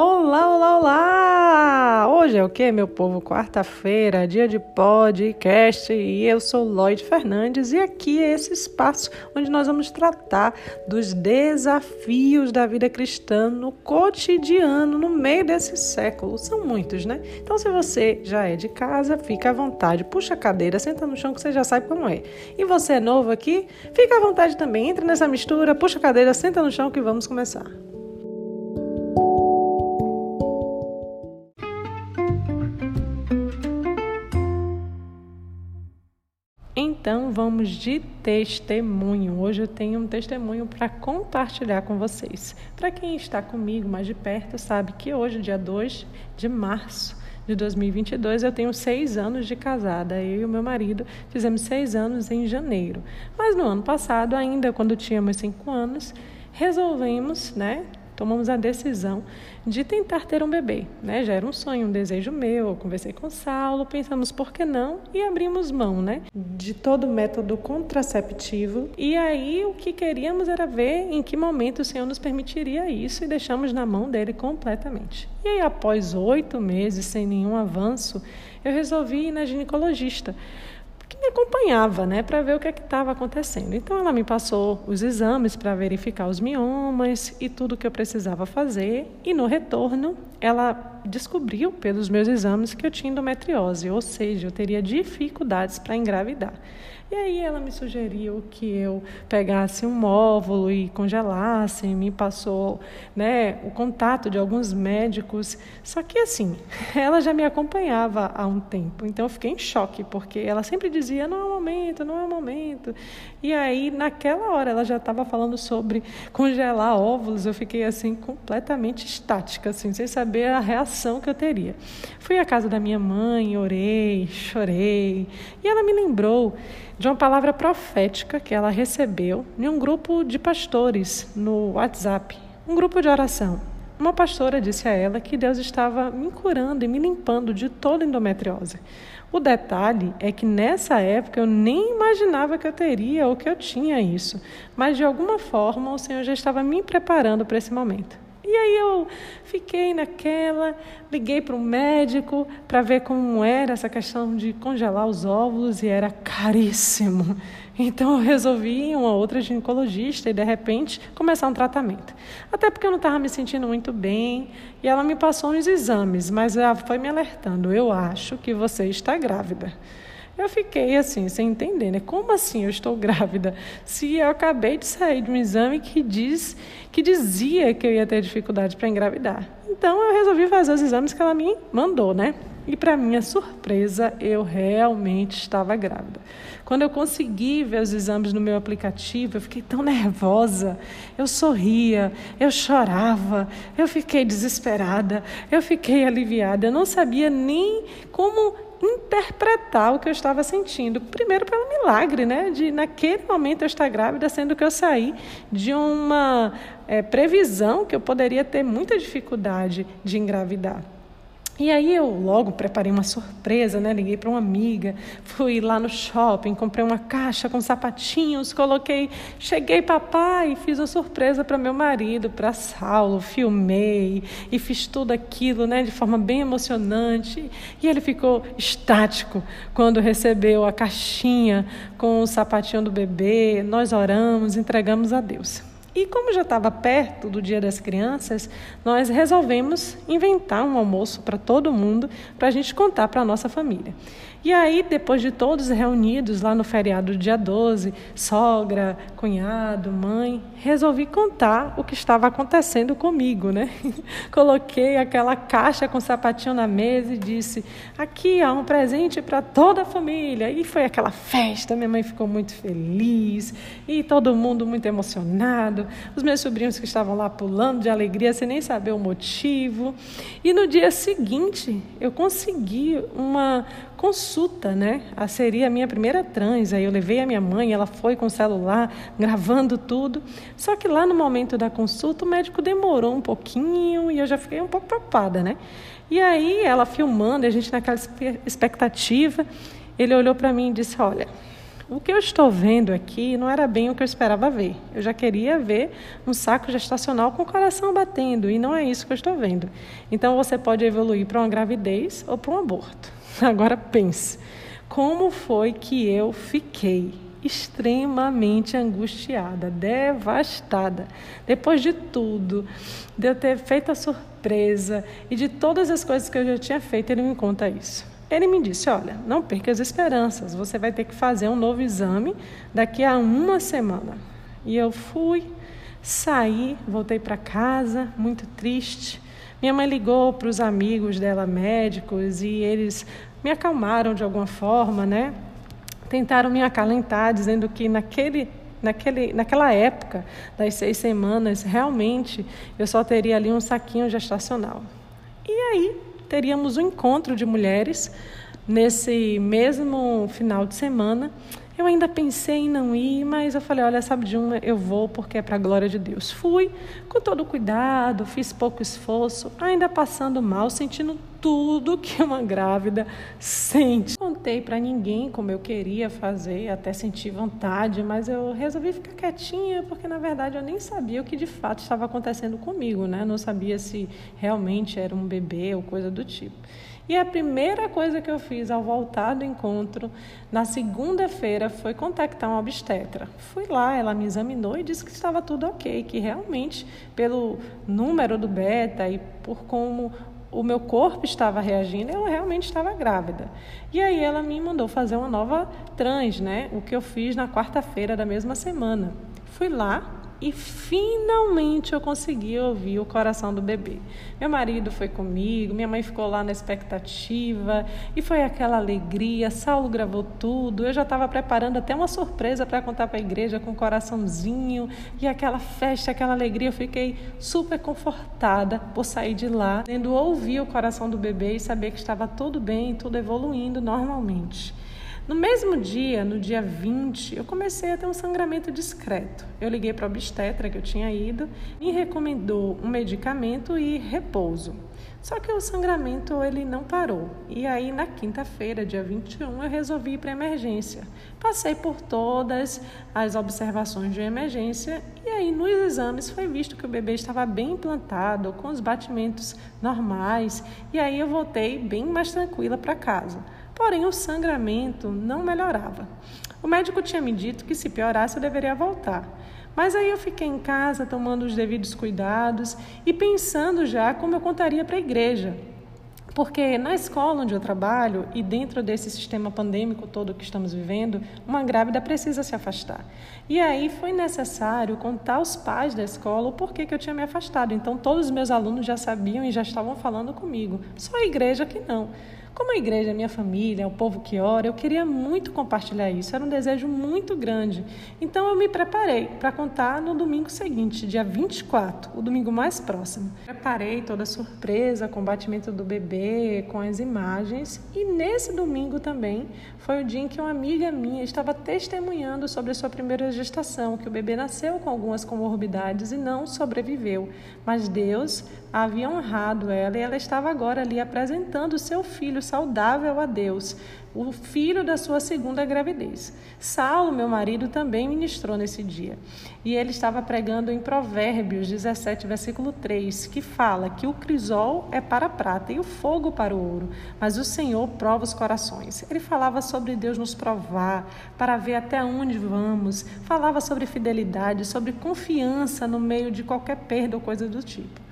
Olá, olá, olá! Hoje é o que, meu povo? Quarta-feira, dia de podcast e eu sou Lloyd Fernandes e aqui é esse espaço onde nós vamos tratar dos desafios da vida cristã no cotidiano, no meio desse século. São muitos, né? Então, se você já é de casa, fica à vontade, puxa a cadeira, senta no chão que você já sabe como é. E você é novo aqui, fica à vontade também, entra nessa mistura, puxa a cadeira, senta no chão que vamos começar. Então vamos de testemunho. Hoje eu tenho um testemunho para compartilhar com vocês. Para quem está comigo mais de perto, sabe que hoje, dia 2 de março de 2022, eu tenho seis anos de casada. Eu e o meu marido fizemos seis anos em janeiro. Mas no ano passado, ainda quando tínhamos cinco anos, resolvemos, né, tomamos a decisão de tentar ter um bebê. Né? Já era um sonho, um desejo meu. Eu conversei com o Saulo, pensamos por que não e abrimos mão né? de todo o método contraceptivo. E aí o que queríamos era ver em que momento o Senhor nos permitiria isso e deixamos na mão dele completamente. E aí, após oito meses sem nenhum avanço, eu resolvi ir na ginecologista que me acompanhava, né, para ver o que é estava acontecendo. Então ela me passou os exames para verificar os miomas e tudo que eu precisava fazer. E no retorno, ela descobriu pelos meus exames que eu tinha endometriose, ou seja, eu teria dificuldades para engravidar. E aí ela me sugeriu que eu pegasse um óvulo e congelasse, me passou né, o contato de alguns médicos. Só que assim, ela já me acompanhava há um tempo, então eu fiquei em choque, porque ela sempre dizia, não é o momento, não é o momento. E aí, naquela hora, ela já estava falando sobre congelar óvulos, eu fiquei assim, completamente estática, assim, sem saber a reação que eu teria. Fui à casa da minha mãe, orei, chorei, e ela me lembrou de uma palavra profética que ela recebeu em um grupo de pastores no WhatsApp, um grupo de oração. Uma pastora disse a ela que Deus estava me curando e me limpando de toda endometriose. O detalhe é que nessa época eu nem imaginava que eu teria ou que eu tinha isso, mas de alguma forma o Senhor já estava me preparando para esse momento. E aí eu fiquei naquela, liguei para um médico para ver como era essa questão de congelar os óvulos e era caríssimo. Então eu resolvi ir uma outra ginecologista e de repente começar um tratamento. Até porque eu não estava me sentindo muito bem e ela me passou uns exames, mas ela foi me alertando: eu acho que você está grávida. Eu fiquei assim, sem entender, né? Como assim eu estou grávida? Se eu acabei de sair de um exame que diz que dizia que eu ia ter dificuldade para engravidar. Então eu resolvi fazer os exames que ela me mandou, né? E para minha surpresa, eu realmente estava grávida. Quando eu consegui ver os exames no meu aplicativo, eu fiquei tão nervosa. Eu sorria, eu chorava, eu fiquei desesperada, eu fiquei aliviada. Eu não sabia nem como interpretar o que eu estava sentindo. Primeiro pelo milagre, né? De naquele momento eu estar grávida, sendo que eu saí de uma é, previsão que eu poderia ter muita dificuldade de engravidar. E aí eu logo preparei uma surpresa, né? Liguei para uma amiga, fui lá no shopping, comprei uma caixa com sapatinhos, coloquei, cheguei papai, fiz uma surpresa para meu marido, para Saulo, filmei e fiz tudo aquilo, né, de forma bem emocionante. E ele ficou estático quando recebeu a caixinha com o sapatinho do bebê. Nós oramos, entregamos a Deus. E como já estava perto do Dia das Crianças, nós resolvemos inventar um almoço para todo mundo para a gente contar para a nossa família. E aí, depois de todos reunidos lá no feriado do dia 12, sogra, cunhado, mãe, resolvi contar o que estava acontecendo comigo, né? Coloquei aquela caixa com sapatinho na mesa e disse: aqui há um presente para toda a família. E foi aquela festa, minha mãe ficou muito feliz e todo mundo muito emocionado. Os meus sobrinhos que estavam lá pulando de alegria sem nem saber o motivo. E no dia seguinte, eu consegui uma consulta, né? A seria a minha primeira trans. Aí eu levei a minha mãe, ela foi com o celular gravando tudo. Só que lá no momento da consulta o médico demorou um pouquinho e eu já fiquei um pouco preocupada, né? E aí ela filmando, a gente naquela expectativa, ele olhou para mim e disse: "Olha, O que eu estou vendo aqui não era bem o que eu esperava ver. Eu já queria ver um saco gestacional com o coração batendo, e não é isso que eu estou vendo. Então você pode evoluir para uma gravidez ou para um aborto. Agora pense, como foi que eu fiquei extremamente angustiada, devastada. Depois de tudo, de eu ter feito a surpresa e de todas as coisas que eu já tinha feito, ele me conta isso. Ele me disse: Olha, não perca as esperanças, você vai ter que fazer um novo exame daqui a uma semana. E eu fui, saí, voltei para casa, muito triste. Minha mãe ligou para os amigos dela, médicos, e eles me acalmaram de alguma forma, né? Tentaram me acalentar, dizendo que naquele Naquele, naquela época das seis semanas, realmente eu só teria ali um saquinho gestacional. E aí teríamos um encontro de mulheres nesse mesmo final de semana. Eu ainda pensei em não ir, mas eu falei: olha, sabe de uma, eu vou porque é para a glória de Deus. Fui com todo cuidado, fiz pouco esforço, ainda passando mal, sentindo tudo que uma grávida sente. Não contei para ninguém como eu queria fazer, até senti vontade, mas eu resolvi ficar quietinha porque na verdade eu nem sabia o que de fato estava acontecendo comigo, né? Não sabia se realmente era um bebê ou coisa do tipo. E a primeira coisa que eu fiz ao voltar do encontro, na segunda-feira, foi contactar uma obstetra. Fui lá, ela me examinou e disse que estava tudo ok, que realmente, pelo número do beta e por como o meu corpo estava reagindo, eu realmente estava grávida. E aí ela me mandou fazer uma nova trans, né? O que eu fiz na quarta-feira da mesma semana. Fui lá, e finalmente eu consegui ouvir o coração do bebê. Meu marido foi comigo, minha mãe ficou lá na expectativa e foi aquela alegria. Saulo gravou tudo. Eu já estava preparando até uma surpresa para contar para a igreja com o coraçãozinho e aquela festa, aquela alegria. Eu fiquei super confortada por sair de lá, tendo ouvir o coração do bebê e saber que estava tudo bem, tudo evoluindo normalmente. No mesmo dia, no dia 20, eu comecei a ter um sangramento discreto. Eu liguei para a obstetra que eu tinha ido, me recomendou um medicamento e repouso. Só que o sangramento ele não parou. E aí na quinta-feira, dia 21, eu resolvi ir para emergência. Passei por todas as observações de emergência e aí nos exames foi visto que o bebê estava bem implantado, com os batimentos normais, e aí eu voltei bem mais tranquila para casa. Porém, o sangramento não melhorava. O médico tinha me dito que se piorasse eu deveria voltar. Mas aí eu fiquei em casa tomando os devidos cuidados e pensando já como eu contaria para a igreja. Porque na escola onde eu trabalho e dentro desse sistema pandêmico todo que estamos vivendo, uma grávida precisa se afastar. E aí foi necessário contar aos pais da escola o porquê que eu tinha me afastado. Então todos os meus alunos já sabiam e já estavam falando comigo. Só a igreja que não. Como a igreja é minha família, é o povo que ora, eu queria muito compartilhar isso, era um desejo muito grande. Então eu me preparei para contar no domingo seguinte, dia 24, o domingo mais próximo. Preparei toda a surpresa, com o batimento do bebê, com as imagens, e nesse domingo também foi o dia em que uma amiga minha estava testemunhando sobre a sua primeira gestação, que o bebê nasceu com algumas comorbidades e não sobreviveu, mas Deus havia honrado ela e ela estava agora ali apresentando o seu filho saudável a Deus, o filho da sua segunda gravidez. Saulo, meu marido, também ministrou nesse dia. E ele estava pregando em Provérbios 17, versículo 3, que fala que o crisol é para a prata e o fogo para o ouro, mas o Senhor prova os corações. Ele falava sobre Deus nos provar, para ver até onde vamos, falava sobre fidelidade, sobre confiança no meio de qualquer perda ou coisa do tipo.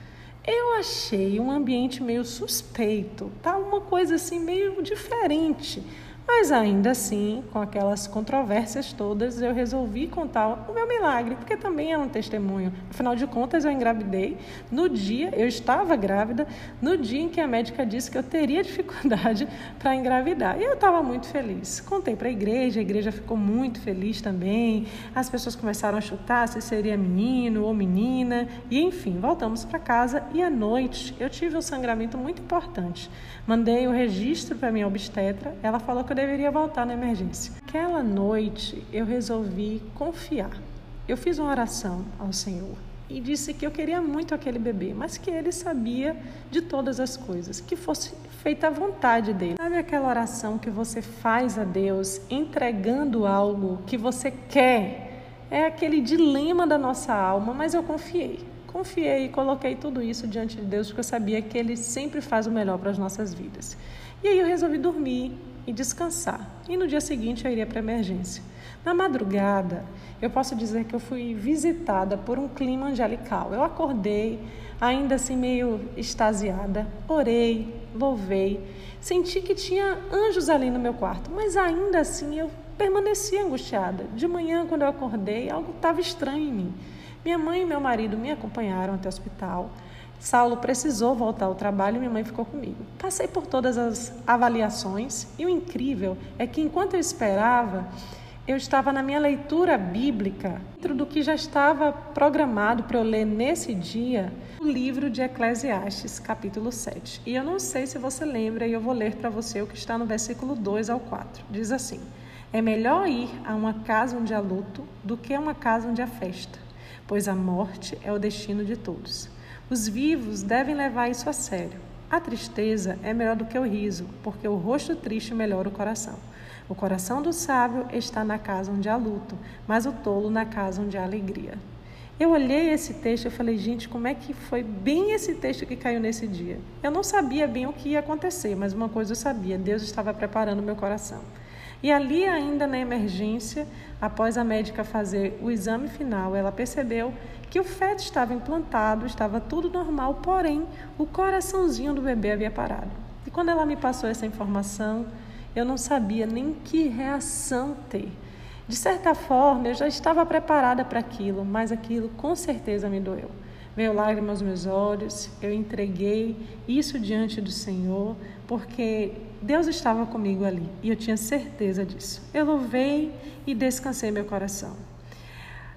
Eu achei um ambiente meio suspeito, tá? Uma coisa assim meio diferente. Mas ainda assim, com aquelas controvérsias todas, eu resolvi contar o meu milagre, porque também é um testemunho. Afinal de contas, eu engravidei no dia, eu estava grávida, no dia em que a médica disse que eu teria dificuldade para engravidar. E eu estava muito feliz. Contei para a igreja, a igreja ficou muito feliz também. As pessoas começaram a chutar se seria menino ou menina. E enfim, voltamos para casa e à noite eu tive um sangramento muito importante. Mandei o registro para minha obstetra, ela falou que eu deveria voltar na emergência. Aquela noite eu resolvi confiar. Eu fiz uma oração ao Senhor e disse que eu queria muito aquele bebê, mas que ele sabia de todas as coisas, que fosse feita a vontade dele. Sabe aquela oração que você faz a Deus entregando algo que você quer? É aquele dilema da nossa alma, mas eu confiei. Confiei e coloquei tudo isso diante de Deus porque eu sabia que Ele sempre faz o melhor para as nossas vidas. E aí eu resolvi dormir e descansar. E no dia seguinte eu iria para emergência. Na madrugada, eu posso dizer que eu fui visitada por um clima angelical. Eu acordei, ainda assim meio extasiada, orei, louvei, senti que tinha anjos ali no meu quarto, mas ainda assim eu permaneci angustiada. De manhã, quando eu acordei, algo estava estranho em mim. Minha mãe e meu marido me acompanharam até o hospital. Saulo precisou voltar ao trabalho e minha mãe ficou comigo. Passei por todas as avaliações e o incrível é que enquanto eu esperava, eu estava na minha leitura bíblica, dentro do que já estava programado para eu ler nesse dia, o livro de Eclesiastes, capítulo 7. E eu não sei se você lembra, e eu vou ler para você o que está no versículo 2 ao 4. Diz assim: É melhor ir a uma casa onde há luto do que a uma casa onde há festa, pois a morte é o destino de todos. Os vivos devem levar isso a sério. A tristeza é melhor do que o riso, porque o rosto triste melhora o coração. O coração do sábio está na casa onde há luto, mas o tolo na casa onde há alegria. Eu olhei esse texto e falei, gente, como é que foi bem esse texto que caiu nesse dia? Eu não sabia bem o que ia acontecer, mas uma coisa eu sabia: Deus estava preparando meu coração. E ali, ainda na emergência, após a médica fazer o exame final, ela percebeu que o feto estava implantado, estava tudo normal, porém o coraçãozinho do bebê havia parado. E quando ela me passou essa informação, eu não sabia nem que reação ter. De certa forma, eu já estava preparada para aquilo, mas aquilo com certeza me doeu. Veio lágrimas aos meus olhos, eu entreguei isso diante do Senhor, porque Deus estava comigo ali e eu tinha certeza disso. Eu louvei e descansei meu coração.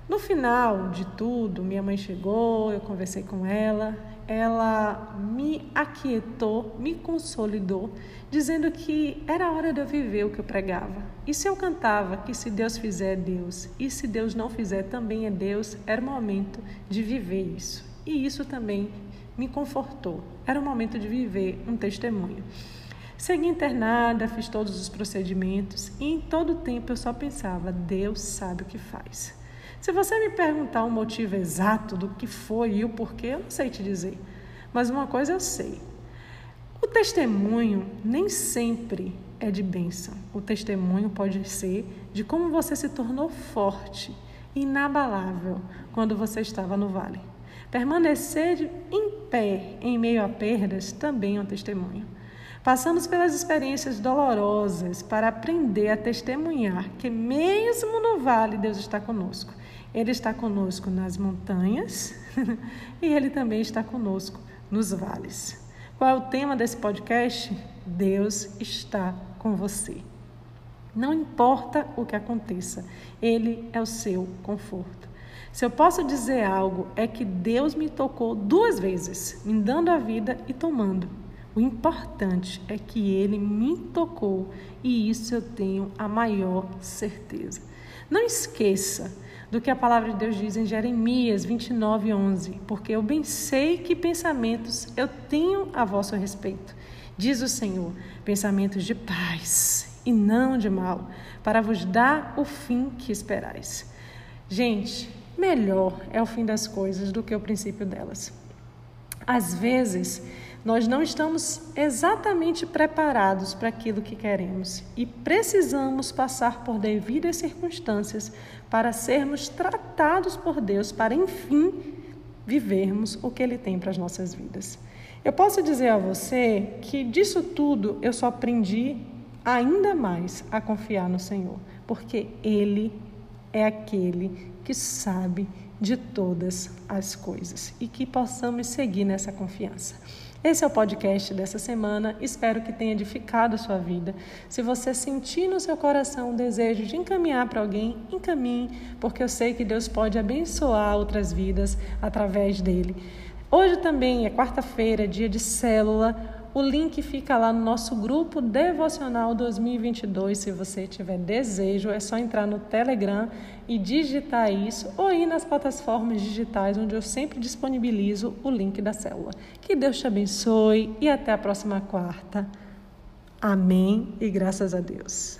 No final de tudo, minha mãe chegou, eu conversei com ela, ela me aquietou, me consolidou, dizendo que era hora de eu viver o que eu pregava. E se eu cantava que se Deus fizer é Deus, e se Deus não fizer também é Deus, era o momento de viver isso. E isso também me confortou. Era o momento de viver um testemunho. Segui internada, fiz todos os procedimentos e em todo o tempo eu só pensava: Deus sabe o que faz. Se você me perguntar o motivo exato do que foi e o porquê, eu não sei te dizer. Mas uma coisa eu sei: o testemunho nem sempre é de bênção. O testemunho pode ser de como você se tornou forte, inabalável, quando você estava no vale. Permanecer em pé em meio a perdas também é um testemunho. Passamos pelas experiências dolorosas para aprender a testemunhar que, mesmo no vale, Deus está conosco. Ele está conosco nas montanhas e ele também está conosco nos vales. Qual é o tema desse podcast? Deus está com você. Não importa o que aconteça, Ele é o seu conforto. Se eu posso dizer algo, é que Deus me tocou duas vezes, me dando a vida e tomando. O importante é que Ele me tocou e isso eu tenho a maior certeza. Não esqueça do que a palavra de Deus diz em Jeremias 29, 11. Porque eu bem sei que pensamentos eu tenho a vosso respeito, diz o Senhor, pensamentos de paz e não de mal, para vos dar o fim que esperais. Gente, melhor é o fim das coisas do que o princípio delas. Às vezes, nós não estamos exatamente preparados para aquilo que queremos e precisamos passar por devidas circunstâncias para sermos tratados por Deus, para enfim vivermos o que Ele tem para as nossas vidas. Eu posso dizer a você que disso tudo eu só aprendi ainda mais a confiar no Senhor, porque Ele é aquele que sabe de todas as coisas e que possamos seguir nessa confiança. Esse é o podcast dessa semana. Espero que tenha edificado a sua vida. Se você sentir no seu coração o desejo de encaminhar para alguém, encaminhe, porque eu sei que Deus pode abençoar outras vidas através dele. Hoje também é quarta-feira, dia de célula. O link fica lá no nosso grupo Devocional 2022. Se você tiver desejo, é só entrar no Telegram e digitar isso ou ir nas plataformas digitais onde eu sempre disponibilizo o link da célula. Que Deus te abençoe e até a próxima quarta. Amém e graças a Deus.